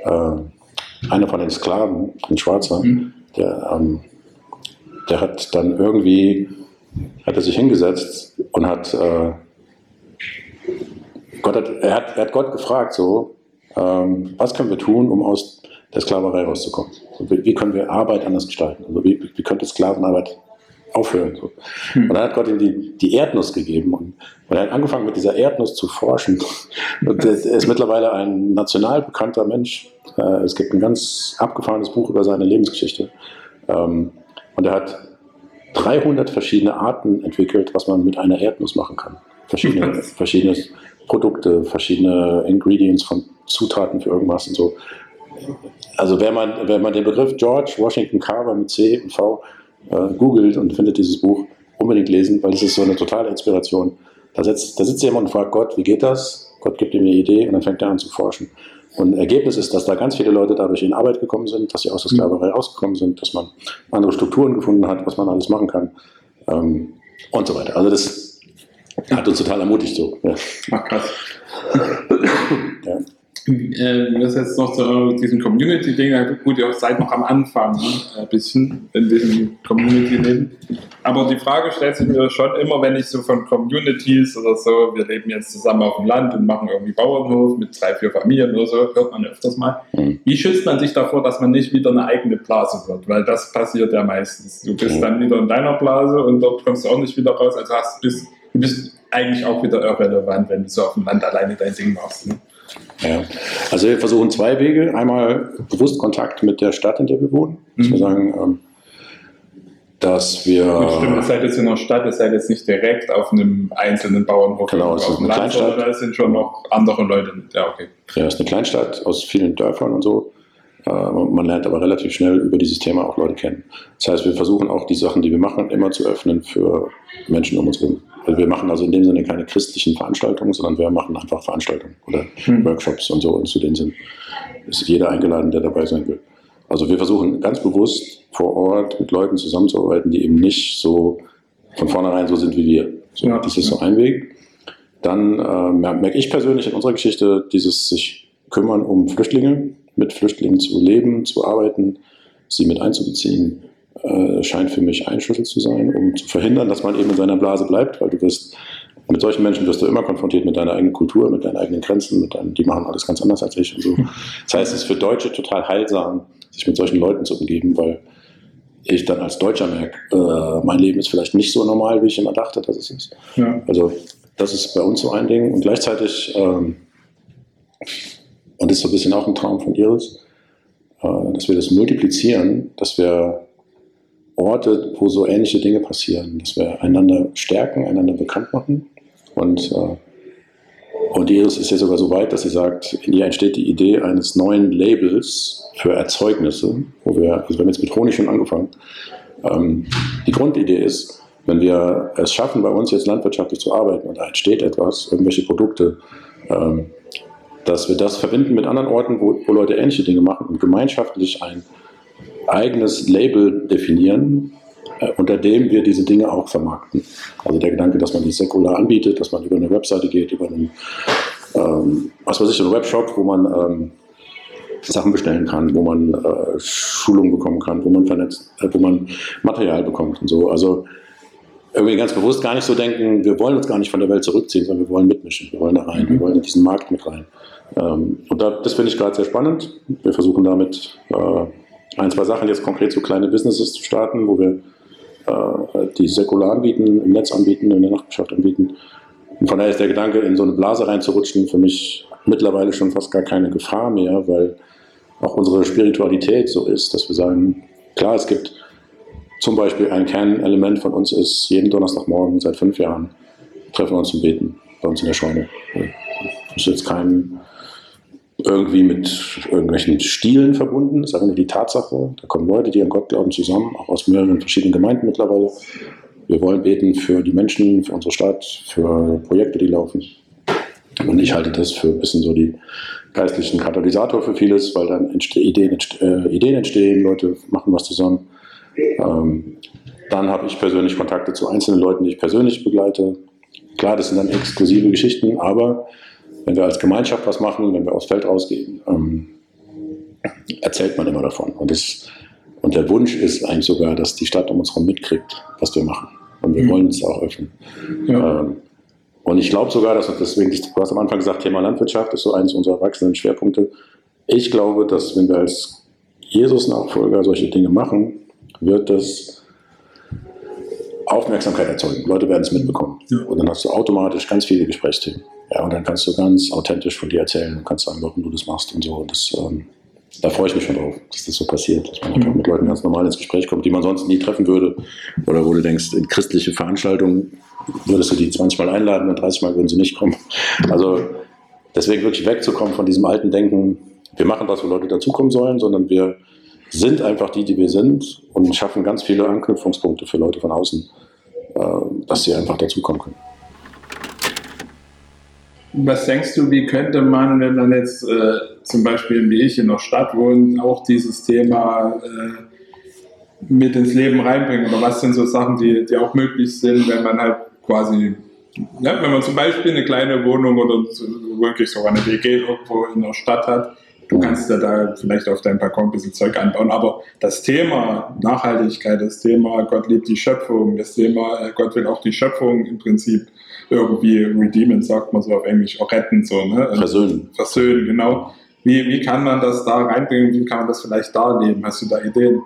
äh, einer von den Sklaven, ein Schwarzer, Mhm. der, ähm, der hat dann irgendwie, hat er sich hingesetzt und hat, äh, Gott hat, er hat, er hat Gott gefragt so, ähm, was können wir tun, um aus der Sklaverei rauszukommen? Also wie, wie können wir Arbeit anders gestalten? Also wie, wie könnte Sklavenarbeit aufhören? So. Und dann hat Gott ihm die, die Erdnuss gegeben und, und er hat angefangen mit dieser Erdnuss zu forschen. Und er er ist mittlerweile ein national bekannter Mensch. Äh, es gibt ein ganz abgefahrenes Buch über seine Lebensgeschichte. Ähm, und er hat 300 verschiedene Arten entwickelt, was man mit einer Erdnuss machen kann. Verschiedene, verschiedene Produkte, verschiedene Ingredients von Zutaten für irgendwas und so. Also wenn man, wenn man den Begriff George Washington Carver mit C und V äh, googelt und findet dieses Buch, unbedingt lesen, weil es ist so eine totale Inspiration. Da sitzt, da sitzt jemand und fragt Gott, wie geht das? Gott gibt ihm eine Idee und dann fängt er an zu forschen. Und Ergebnis ist, dass da ganz viele Leute dadurch in Arbeit gekommen sind, dass sie aus der Sklaverei rausgekommen sind, dass man andere Strukturen gefunden hat, was man alles machen kann ähm, und so weiter. Also das hat uns total ermutigt so. Ja. Ach, krass. Ja. Äh, das jetzt noch zu diesem Community-Ding. Gut, ihr seid noch am Anfang, ne? ein bisschen in diesem Community-Leben. Aber die Frage stellt sich mir schon immer, wenn ich so von Communities oder so, wir leben jetzt zusammen auf dem Land und machen irgendwie Bauernhof mit drei, vier Familien oder so, hört man öfters mal. Mhm. Wie schützt man sich davor, dass man nicht wieder eine eigene Blase wird? Weil das passiert ja meistens. Du bist Mhm. dann wieder in deiner Blase und dort kommst du auch nicht wieder raus. Also hast, bist, du bist eigentlich auch wieder irrelevant, wenn du so auf dem Land alleine dein Ding machst. Ne? Ja. Also wir versuchen zwei Wege. Einmal bewusst Kontakt mit der Stadt, in der wir wohnen. Dass Mhm. wir sagen, ähm, dass wir... Gut, stimmt, ihr seid jetzt in der Stadt, ihr seid jetzt nicht direkt auf einem einzelnen Bauernhof Genau, es ist eine Land, Kleinstadt. da sind schon noch andere Leute. Ja, okay. Ja, es ist eine Kleinstadt aus vielen Dörfern und so. Äh, Man lernt aber relativ schnell über dieses Thema auch Leute kennen. Das heißt, wir versuchen auch die Sachen, die wir machen, immer zu öffnen für Menschen um uns herum. Also wir machen also in dem Sinne keine christlichen Veranstaltungen, sondern wir machen einfach Veranstaltungen oder Hm. Workshops und so. Und zu denen sind, ist jeder eingeladen, der dabei sein will. Also wir versuchen ganz bewusst vor Ort mit Leuten zusammenzuarbeiten, die eben nicht so von vornherein so sind wie wir. So, Ja. das ist so ein Weg. Dann äh, merke ich persönlich in unserer Geschichte dieses sich kümmern um Flüchtlinge, mit Flüchtlingen zu leben, zu arbeiten, sie mit einzubeziehen, äh, scheint für mich ein Schlüssel zu sein, um zu verhindern, dass man eben in seiner Blase bleibt, weil du wirst mit solchen Menschen wirst du immer konfrontiert mit deiner eigenen Kultur, mit deinen eigenen Grenzen, mit deinen, die machen alles ganz anders als ich und so. Das heißt, es ist für Deutsche total heilsam, sich mit solchen Leuten zu umgeben, weil ich dann als Deutscher merke, äh, mein Leben ist vielleicht nicht so normal, wie ich immer dachte, dass es ist. Ja. Also das ist bei uns so ein Ding. Und gleichzeitig, ähm, und das ist so ein bisschen auch ein Traum von Iris, äh, dass wir das multiplizieren, dass wir Orte, wo so ähnliche Dinge passieren, dass wir einander stärken, einander bekannt machen. Und, äh, und Iris ist ja sogar so weit, dass sie sagt, in ihr entsteht die Idee eines neuen Labels für Erzeugnisse, wo wir, also wir haben jetzt mit Honig schon angefangen. Ähm, die Grundidee ist, wenn wir es schaffen, bei uns jetzt landwirtschaftlich zu arbeiten und da entsteht etwas, irgendwelche Produkte, ähm, dass wir das verbinden mit anderen Orten, wo, wo Leute ähnliche Dinge machen und gemeinschaftlich ein eigenes Label definieren, äh, unter dem wir diese Dinge auch vermarkten. Also der Gedanke, dass man die säkular anbietet, dass man über eine Webseite geht, über einen, ähm, was weiß ich, einen Webshop, wo man ähm, Sachen bestellen kann, wo man äh, Schulungen bekommen kann, wo man vernetzt, äh, wo man Material bekommt und so. Also irgendwie ganz bewusst gar nicht so denken, wir wollen uns gar nicht von der Welt zurückziehen, sondern wir wollen mitmischen, wir wollen da rein, wir wollen in diesen Markt mit rein. Ähm, und da, das finde ich gerade sehr spannend. Wir versuchen damit äh, ein, zwei Sachen jetzt konkret so kleine Businesses zu starten, wo wir äh, die säkular anbieten, im Netz anbieten, in der Nachbarschaft anbieten. Und von daher ist der Gedanke, in so eine Blase reinzurutschen, für mich mittlerweile schon fast gar keine Gefahr mehr, weil auch unsere Spiritualität so ist, dass wir sagen, klar, es gibt zum Beispiel ein Kernelement von uns ist, jeden Donnerstagmorgen seit fünf Jahren treffen wir uns zum Beten bei uns in der Scheune. Das ist jetzt kein irgendwie mit irgendwelchen Stilen verbunden. Das ist einfach die Tatsache. Da kommen Leute, die an Gott glauben, zusammen, auch aus mehreren verschiedenen Gemeinden mittlerweile. Wir wollen beten für die Menschen, für unsere Stadt, für Projekte, die laufen. Und ich halte das für ein bisschen so die geistlichen Katalysator für vieles, weil dann entste Ideen, entste äh, Ideen, entstehen, Leute machen was zusammen. Ähm, dann habe ich persönlich Kontakte zu einzelnen Leuten, die ich persönlich begleite. Klar, das sind dann exklusive Geschichten, aber wenn wir als Gemeinschaft was machen, wenn wir aufs Feld rausgehen, ähm, erzählt man immer davon. Und, das, und der Wunsch ist eigentlich sogar, dass die Stadt um uns herum mitkriegt, was wir machen. Und wir mhm. wollen uns auch öffnen. Ja. Ähm, und ich glaube sogar, dass deswegen, du hast am Anfang gesagt, Thema Landwirtschaft ist so eines unserer wachsenden Schwerpunkte. Ich glaube, dass wenn wir als Jesus-Nachfolger solche Dinge machen, wird das Aufmerksamkeit erzeugen. Leute werden es mitbekommen. Ja. Und dann hast du automatisch ganz viele Gesprächsthemen. Ja, und dann kannst du ganz authentisch von dir erzählen und kannst sagen, warum du das machst und so. Und das, ähm, da freue ich mich schon drauf, dass das so passiert, dass man einfach mhm. mit Leuten ganz normal ins Gespräch kommt, die man sonst nie treffen würde. Oder wo du denkst, in christliche Veranstaltungen würdest du die 20 Mal einladen und 30 Mal würden sie nicht kommen. Also deswegen wirklich wegzukommen von diesem alten Denken, wir machen was, wo Leute dazukommen sollen, sondern wir sind einfach die, die wir sind und schaffen ganz viele Anknüpfungspunkte für Leute von außen, äh, dass sie einfach dazukommen können. Was denkst du, wie könnte man, wenn man jetzt äh, zum Beispiel wie ich in der Stadt wohnt, auch dieses Thema äh, mit ins Leben reinbringen? Oder was sind so Sachen, die, die auch möglich sind, wenn man halt quasi, ja, wenn man zum Beispiel eine kleine Wohnung oder wirklich sogar eine WG irgendwo in der Stadt hat, Du kannst ja da vielleicht auf deinem Balkon ein bisschen Zeug anbauen, aber das Thema Nachhaltigkeit, das Thema Gott liebt die Schöpfung, das Thema äh, Gott will auch die Schöpfung im Prinzip irgendwie redeemen, sagt man so auf Englisch, auch retten, so, ne? Versöhnen. Versöhnen, genau. Wie, wie kann man das da reinbringen? Wie kann man das vielleicht darleben? Hast du da Ideen?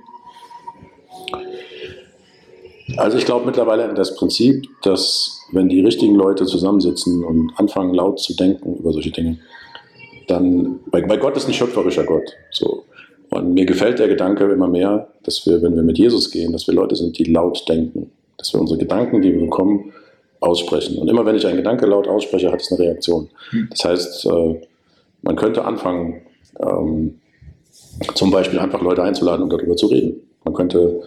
Also ich glaube mittlerweile an das Prinzip, dass wenn die richtigen Leute zusammensitzen und anfangen laut zu denken über solche Dinge, dann, weil, weil Gott ist ein schöpferischer Gott. So. Und mir gefällt der Gedanke immer mehr, dass wir, wenn wir mit Jesus gehen, dass wir Leute sind, die laut denken. Dass wir unsere Gedanken, die wir bekommen, aussprechen. Und immer wenn ich einen Gedanke laut ausspreche, hat es eine Reaktion. Hm. Das heißt, äh, man könnte anfangen, ähm, zum Beispiel einfach Leute einzuladen, um darüber zu reden. Man könnte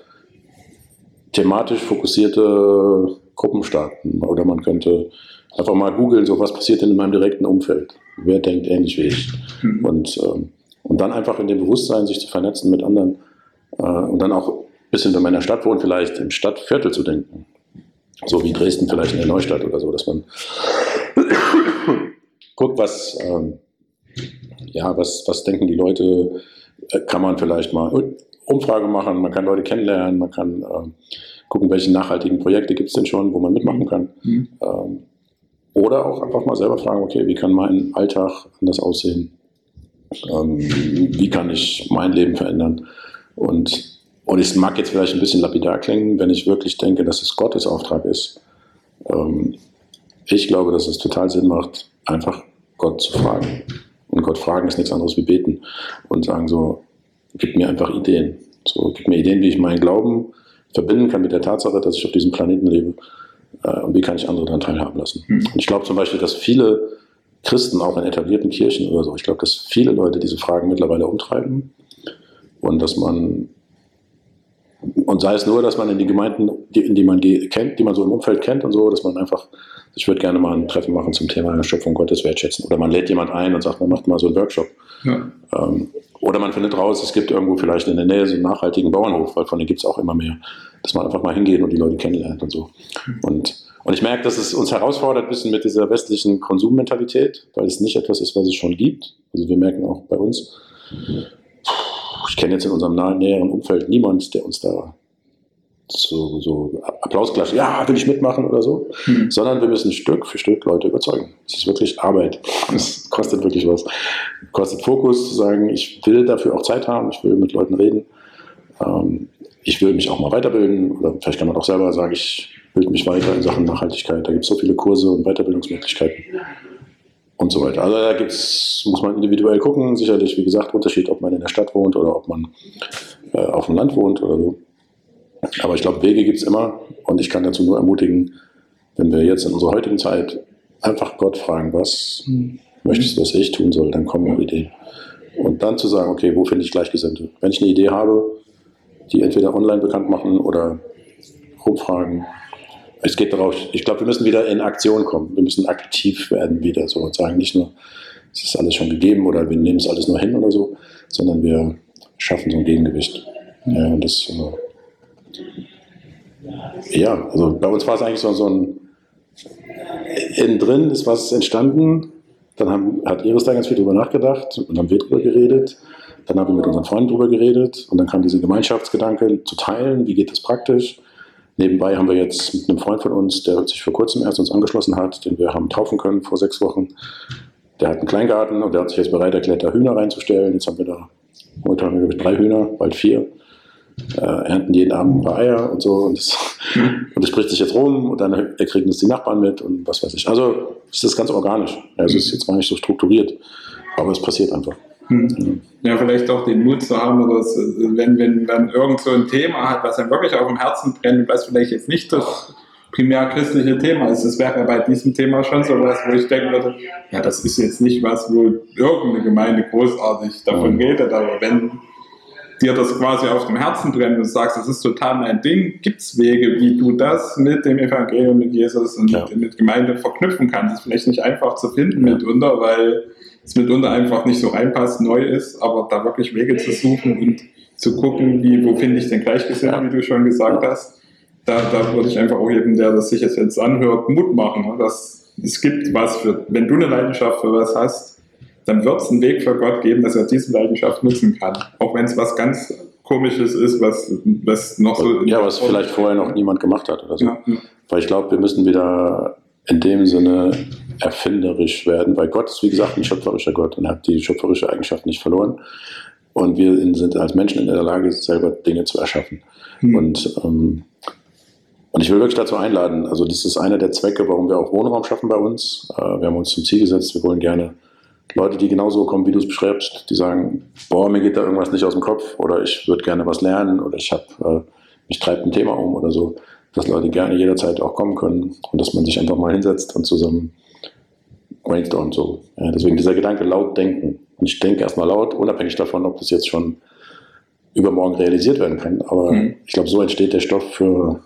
thematisch fokussierte Gruppen starten oder man könnte einfach mal googeln, so was passiert denn in meinem direkten Umfeld? Wer denkt ähnlich wie ich? Mhm. Und, ähm, und dann einfach in dem Bewusstsein, sich zu vernetzen mit anderen äh, und dann auch ein bisschen, wenn man in der Stadt wohnt, vielleicht im Stadtviertel zu denken. So wie Dresden vielleicht in der Neustadt oder so, dass man guckt, was, ähm, ja, was, was denken die Leute, äh, kann man vielleicht mal Umfrage machen, man kann Leute kennenlernen, man kann äh, gucken, welche nachhaltigen Projekte gibt es denn schon, wo man mitmachen kann. Mhm. Ähm, oder auch einfach mal selber fragen, okay, wie kann mein Alltag anders aussehen? Ähm, wie kann ich mein Leben verändern? Und, und es mag jetzt vielleicht ein bisschen lapidar klingen, wenn ich wirklich denke, dass es Gottes Auftrag ist. Ähm, ich glaube, dass es total Sinn macht, einfach Gott zu fragen. Und Gott fragen ist nichts anderes wie beten und sagen so, gib mir einfach Ideen. So, gib mir Ideen, wie ich meinen Glauben verbinden kann mit der Tatsache, dass ich auf diesem Planeten lebe. Äh, und wie kann ich andere daran teilhaben lassen? Mhm. Und ich glaube zum Beispiel, dass viele Christen, auch in etablierten Kirchen oder so, ich glaube, dass viele Leute diese Fragen mittlerweile umtreiben und dass man und sei es nur, dass man in die Gemeinden, die, in die man kennt, die man so im Umfeld kennt und so, dass man einfach, ich würde gerne mal ein Treffen machen zum Thema Schöpfung Gottes wertschätzen. Oder man lädt jemand ein und sagt, man macht mal so einen Workshop. Ja. Ähm, oder man findet raus, es gibt irgendwo vielleicht in der Nähe so einen nachhaltigen Bauernhof, weil von denen gibt es auch immer mehr. Dass man einfach mal hingeht und die Leute kennenlernt und so. Und, und ich merke, dass es uns herausfordert, ein bisschen mit dieser westlichen Konsummentalität, weil es nicht etwas ist, was es schon gibt. Also wir merken auch bei uns, ich kenne jetzt in unserem nahen, näheren Umfeld niemand, der uns da so, so Applaus klatscht, ja, will ich mitmachen oder so, mhm. sondern wir müssen Stück für Stück Leute überzeugen. Es ist wirklich Arbeit. Es kostet wirklich was. Kostet Fokus zu sagen, ich will dafür auch Zeit haben, ich will mit Leuten reden. Ähm, ich will mich auch mal weiterbilden oder vielleicht kann man auch selber sagen, ich bilde mich weiter in Sachen Nachhaltigkeit. Da gibt es so viele Kurse und Weiterbildungsmöglichkeiten und so weiter. Also da gibt's, muss man individuell gucken. Sicherlich, wie gesagt, Unterschied, ob man in der Stadt wohnt oder ob man äh, auf dem Land wohnt oder so. Aber ich glaube, Wege gibt es immer und ich kann dazu nur ermutigen, wenn wir jetzt in unserer heutigen Zeit einfach Gott fragen, was mhm. möchtest du, was ich tun soll, dann kommen auch Ideen. Und dann zu sagen, okay, wo finde ich Gleichgesinnte? Wenn ich eine Idee habe, die entweder online bekannt machen oder rumfragen, es geht darauf, ich glaube, wir müssen wieder in Aktion kommen. Wir müssen aktiv werden wieder so und sagen, nicht nur, es ist alles schon gegeben oder wir nehmen es alles nur hin oder so, sondern wir schaffen so ein Gegengewicht. Ja, und das, äh, ja, also bei uns war es eigentlich so, so ein, innen drin ist was entstanden, dann haben, hat Iris da ganz viel drüber nachgedacht und haben wir drüber geredet. Dann haben wir mit unseren Freunden drüber geredet und dann kam dieser Gemeinschaftsgedanke zu teilen, wie geht das praktisch. Nebenbei haben wir jetzt mit einem Freund von uns, der sich vor kurzem erst uns angeschlossen hat, den wir haben taufen können vor sechs Wochen. Der hat einen Kleingarten und der hat sich jetzt bereit erklärt, da Hühner reinzustellen. Jetzt haben wir da, heute haben wir glaube ich drei Hühner, bald vier. Äh, ernten jeden Abend ein paar Eier und so. Und das, und das spricht sich jetzt rum und dann kriegen das die Nachbarn mit und was weiß ich. Also es ist ganz organisch. Also es ist jetzt gar nicht so strukturiert, aber es passiert einfach. Hm. Ja, vielleicht auch den Mut zu haben, dass, wenn, wenn man irgend so ein Thema hat, was einem wirklich auf dem Herzen brennt, was vielleicht jetzt nicht das primär christliche Thema ist. Das wäre bei diesem Thema schon so was, wo ich denken würde, ja, das ist jetzt nicht was, wo irgendeine Gemeinde großartig davon redet, aber wenn dir das quasi auf dem Herzen brennt und sagst, das ist total mein Ding, gibt es Wege, wie du das mit dem Evangelium, mit Jesus und ja. mit Gemeinde verknüpfen kannst. Das ist vielleicht nicht einfach zu finden mitunter, weil es mitunter einfach nicht so reinpasst, neu ist, aber da wirklich Wege zu suchen und zu gucken, wie, wo finde ich den Gleichgesinnten, wie du schon gesagt hast, da, da würde ich einfach auch jedem, der das sich jetzt, jetzt anhört, Mut machen, ne? dass es gibt was für, wenn du eine Leidenschaft für was hast, dann wird es einen Weg für Gott geben, dass er diese Leidenschaft nutzen kann. Auch wenn es was ganz Komisches ist, was, was noch so. Ja, was vielleicht vorher noch niemand gemacht hat oder so. Ja. Weil ich glaube, wir müssen wieder in dem Sinne erfinderisch werden, weil Gott ist, wie gesagt, ein schöpferischer Gott und hat die schöpferische Eigenschaft nicht verloren. Und wir sind als Menschen in der Lage, selber Dinge zu erschaffen. Mhm. Und, ähm, und ich will wirklich dazu einladen, also das ist einer der Zwecke, warum wir auch Wohnraum schaffen bei uns. Äh, wir haben uns zum Ziel gesetzt, wir wollen gerne Leute, die genauso kommen, wie du es beschreibst, die sagen, boah, mir geht da irgendwas nicht aus dem Kopf oder ich würde gerne was lernen oder ich habe, äh, mich treibt ein Thema um oder so dass Leute gerne jederzeit auch kommen können und dass man sich einfach mal hinsetzt und zusammen brainstormt. So. Ja, deswegen dieser Gedanke, laut denken. Und ich denke erstmal laut, unabhängig davon, ob das jetzt schon übermorgen realisiert werden kann. Aber mhm. ich glaube, so entsteht der Stoff für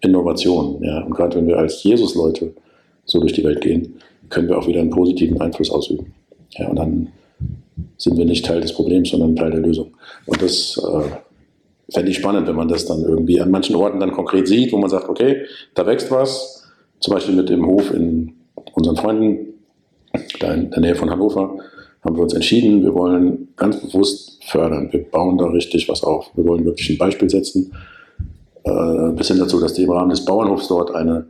Innovation. Ja. Und gerade wenn wir als Jesus-Leute so durch die Welt gehen, können wir auch wieder einen positiven Einfluss ausüben. Ja, und dann sind wir nicht Teil des Problems, sondern Teil der Lösung. Und das äh, fände ich spannend, wenn man das dann irgendwie an manchen Orten dann konkret sieht, wo man sagt, okay, da wächst was, zum Beispiel mit dem Hof in unseren Freunden da in der Nähe von Hannover haben wir uns entschieden, wir wollen ganz bewusst fördern. Wir bauen da richtig was auf. Wir wollen wirklich ein Beispiel setzen. Äh, bis hin dazu, dass die im Rahmen des Bauernhofs dort eine,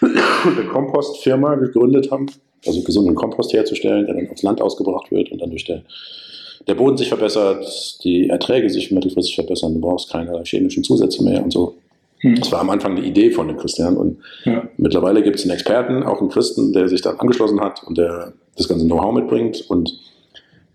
eine Kompostfirma gegründet haben, also gesunden Kompost herzustellen, der dann aufs Land ausgebracht wird und dann durch der, der Boden sich verbessert, die Erträge sich mittelfristig verbessern, du brauchst keine chemischen Zusätze mehr und so. Hm. Das war am Anfang eine Idee von den Christian und ja. mittlerweile gibt es einen Experten, auch einen Christen, der sich dann angeschlossen hat und der das ganze Know-how mitbringt und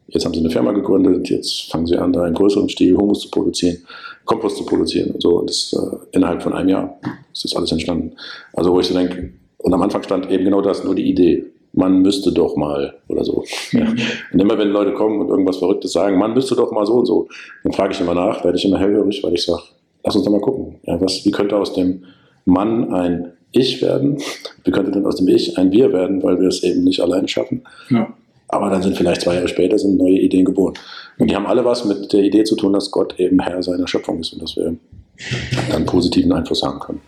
jetzt haben sie eine Firma gegründet, jetzt fangen sie an, da in größeren Stil Humus zu produzieren, Kompost zu produzieren und so und das äh, innerhalb von einem Jahr ist das alles entstanden. Also wo ich so denke, und am Anfang stand eben genau das, nur die Idee. Man müsste doch mal oder so. Ja. Mhm. Und immer wenn Leute kommen und irgendwas Verrücktes sagen, man müsste doch mal so und so, dann frage ich immer nach, werde ich immer hellhörig, weil ich sage, lass uns doch mal gucken. Ja, was, wie könnte aus dem Mann ein Ich werden? Wie könnte denn aus dem Ich ein Wir werden, weil wir es eben nicht alleine schaffen? Ja. Aber dann sind vielleicht zwei Jahre später sind neue Ideen geboren. Und die haben alle was mit der Idee zu tun, dass Gott eben Herr seiner Schöpfung ist und dass wir dann positiven Einfluss haben können.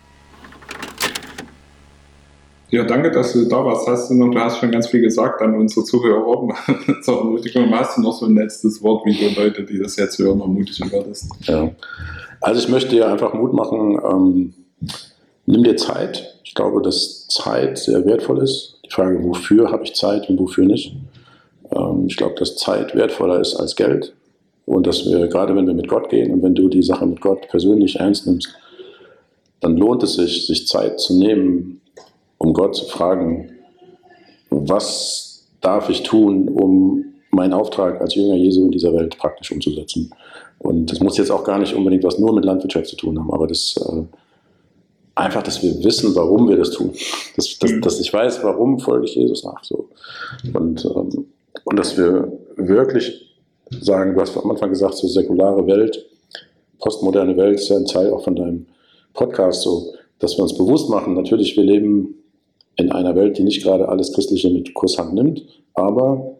Ja, danke, dass du da warst. Hast du noch, du hast schon ganz viel gesagt an unsere Zuhörer. so, hast du noch so ein letztes Wort, wie du Leute, die das jetzt hören, ermutigen würdest? Ja. Also ich möchte dir einfach Mut machen, ähm, nimm dir Zeit. Ich glaube, dass Zeit sehr wertvoll ist. Die Frage, wofür habe ich Zeit und wofür nicht. Ähm, ich glaube, dass Zeit wertvoller ist als Geld. Und dass wir, gerade wenn wir mit Gott gehen und wenn du die Sache mit Gott persönlich ernst nimmst, dann lohnt es sich, sich Zeit zu nehmen, um Gott zu fragen, was darf ich tun, um meinen Auftrag als Jünger Jesu in dieser Welt praktisch umzusetzen. Und das muss jetzt auch gar nicht unbedingt was nur mit Landwirtschaft zu tun haben, aber das äh, einfach, dass wir wissen, warum wir das tun. Dass, dass, dass ich weiß, warum folge ich Jesus nach. So. Und, ähm, und dass wir wirklich sagen, du hast am Anfang gesagt, so säkulare Welt, postmoderne Welt ist ja ein Teil auch von deinem Podcast, so, dass wir uns bewusst machen, natürlich, wir leben in einer Welt, die nicht gerade alles Christliche mit Kusshand nimmt, aber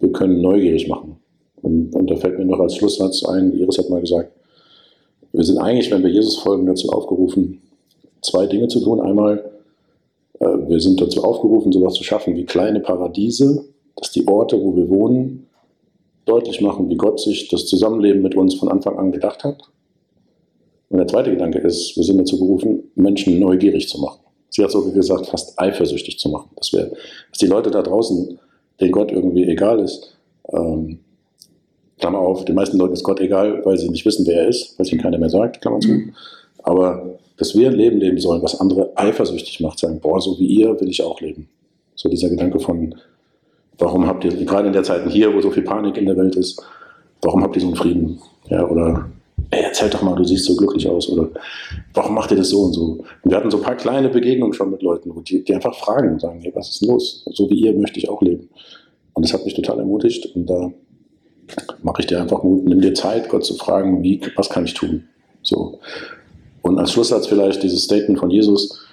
wir können neugierig machen. Und, und da fällt mir noch als Schlusssatz ein, Iris hat mal gesagt, wir sind eigentlich, wenn wir Jesus folgen, dazu aufgerufen, zwei Dinge zu tun. Einmal, äh, wir sind dazu aufgerufen, sowas zu schaffen wie kleine Paradiese, dass die Orte, wo wir wohnen, deutlich machen, wie Gott sich das Zusammenleben mit uns von Anfang an gedacht hat. Und der zweite Gedanke ist, wir sind dazu berufen, Menschen neugierig zu machen. Sie hat so wie gesagt, fast eifersüchtig zu machen. Dass, wir, dass die Leute da draußen, denen Gott irgendwie egal ist, ähm, Klammer auf, den meisten Leuten ist Gott egal, weil sie nicht wissen, wer er ist, weil es ihnen keiner mehr sagt, Klammer zu. Aber dass wir ein Leben leben sollen, was andere eifersüchtig macht, sagen, boah, so wie ihr will ich auch leben. So dieser Gedanke von, warum habt ihr, gerade in der Zeit hier, wo so viel Panik in der Welt ist, warum habt ihr so einen Frieden? Ja, oder, ey, erzähl doch mal, du siehst so glücklich aus, oder warum macht ihr das so und so? Und wir hatten so ein paar kleine Begegnungen schon mit Leuten, die, die einfach fragen und sagen, hey, was ist los? So wie ihr möchte ich auch leben. Und das hat mich total ermutigt und da mache ich dir einfach Mut, nimm dir Zeit, Gott zu fragen, wie, was kann ich tun? So. Und als Schlusssatz vielleicht dieses Statement von Jesus,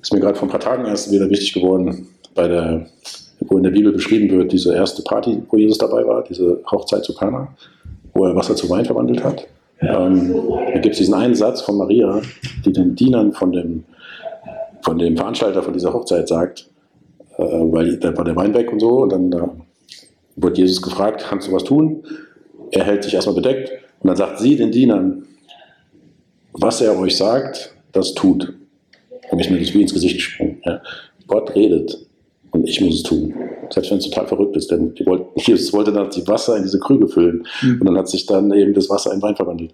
ist mir gerade vor ein paar Tagen erst wieder wichtig geworden, bei der, wo in der Bibel beschrieben wird, diese erste Party, wo Jesus dabei war, diese Hochzeit zu Kana, wo er Wasser zu Wein verwandelt hat. Ähm, da gibt es diesen einen Satz von Maria, die den Dienern von dem, von dem Veranstalter von dieser Hochzeit sagt, äh, weil da war der Wein weg und so, und dann da wird Jesus gefragt, kannst du was tun? Er hält sich erstmal bedeckt und dann sagt sie den Dienern, was er euch sagt, das tut. Da ist mir das wie ins Gesicht gesprungen. Ja. Gott redet und ich muss es tun. Selbst wenn es total verrückt ist, denn Jesus wollte dann die Wasser in diese Krüge füllen mhm. und dann hat sich dann eben das Wasser in Wein verwandelt.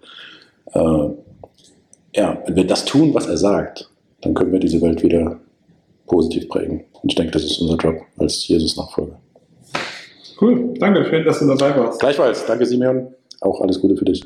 Äh, ja, wenn wir das tun, was er sagt, dann können wir diese Welt wieder positiv prägen. Und ich denke, das ist unser Job als Jesus-Nachfolger. Cool, danke, schön, dass du dabei warst. Gleichfalls, danke Simeon, auch alles Gute für dich.